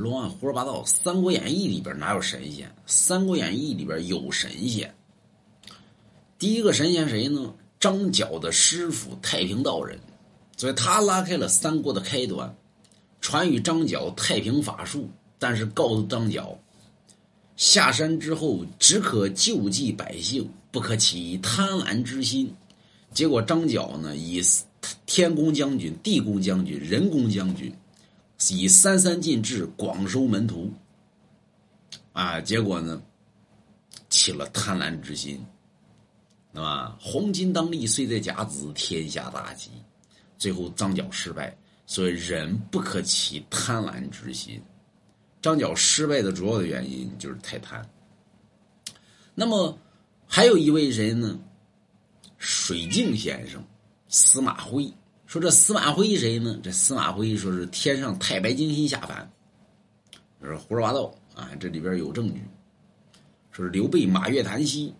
乱胡说八道，《三国演义》里边哪有神仙？《三国演义》里边有神仙。第一个神仙谁呢？张角的师傅太平道人，所以他拉开了三国的开端，传与张角太平法术。但是告诉张角，下山之后只可救济百姓，不可起贪婪之心。结果张角呢，以天公将军、地公将军、人公将军。以三三进制，广收门徒，啊，结果呢，起了贪婪之心，那么黄金当立，岁在甲子，天下大吉。最后张角失败，所以人不可起贪婪之心。张角失败的主要的原因就是太贪。那么还有一位人呢，水镜先生，司马徽。说这司马徽谁呢？这司马徽说是天上太白金星下凡，是胡说八道啊！这里边有证据，说是刘备马跃檀溪，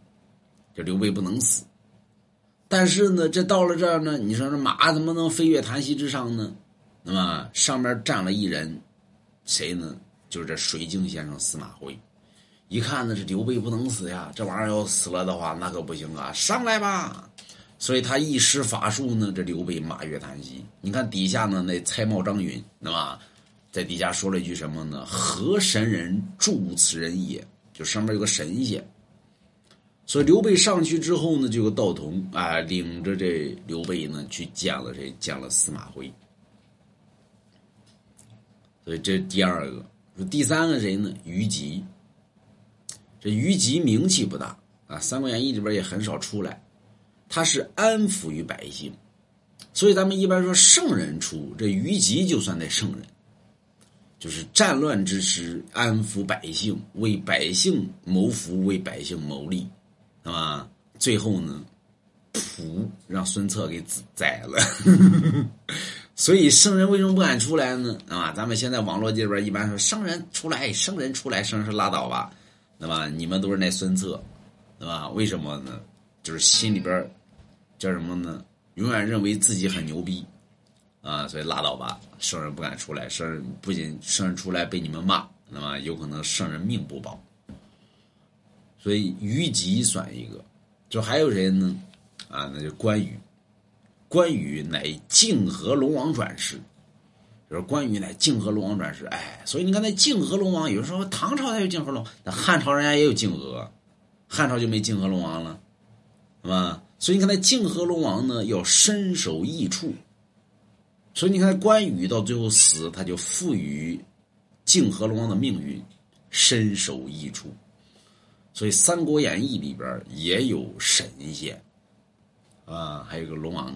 这刘备不能死。但是呢，这到了这儿呢，你说这马怎么能飞越檀溪之上呢？那么上面站了一人，谁呢？就是这水镜先生司马徽。一看呢，是刘备不能死呀，这玩意儿要死了的话，那可不行啊！上来吧。所以他一施法术呢，这刘备马跃檀溪。你看底下呢，那蔡瑁、张允，那么在底下说了一句什么呢？何神人助此人也？就上面有个神仙。所以刘备上去之后呢，就有道童啊，领着这刘备呢去见了谁？见了司马徽。所以这第二个，第三个谁呢？虞姬。这虞姬名气不大啊，《三国演义》里边也很少出来。他是安抚于百姓，所以咱们一般说圣人出，这虞姬就算在圣人，就是战乱之时安抚百姓，为百姓谋福，为百姓谋利，是吧？最后呢，噗，让孙策给宰了。所以圣人为什么不敢出来呢？啊，咱们现在网络这边一般说圣人出来，圣人出来，圣人拉倒吧，那么你们都是那孙策，对吧？为什么呢？就是心里边。叫什么呢？永远认为自己很牛逼，啊，所以拉倒吧，圣人不敢出来。圣人不仅圣人出来被你们骂，那么有可能圣人命不保。所以虞姬算一个，就还有谁呢？啊，那就关羽。关羽乃泾河龙王转世，就是关羽乃泾河龙王转世。哎，所以你看那泾河龙王，有人说唐朝才有泾河龙，那汉朝人家也有泾河，汉朝就没泾河龙王了，是吧？所以你看，那泾河龙王呢，要身首异处。所以你看，关羽到最后死，他就赋予泾河龙王的命运，身首异处。所以《三国演义》里边也有神仙，啊，还有个龙王。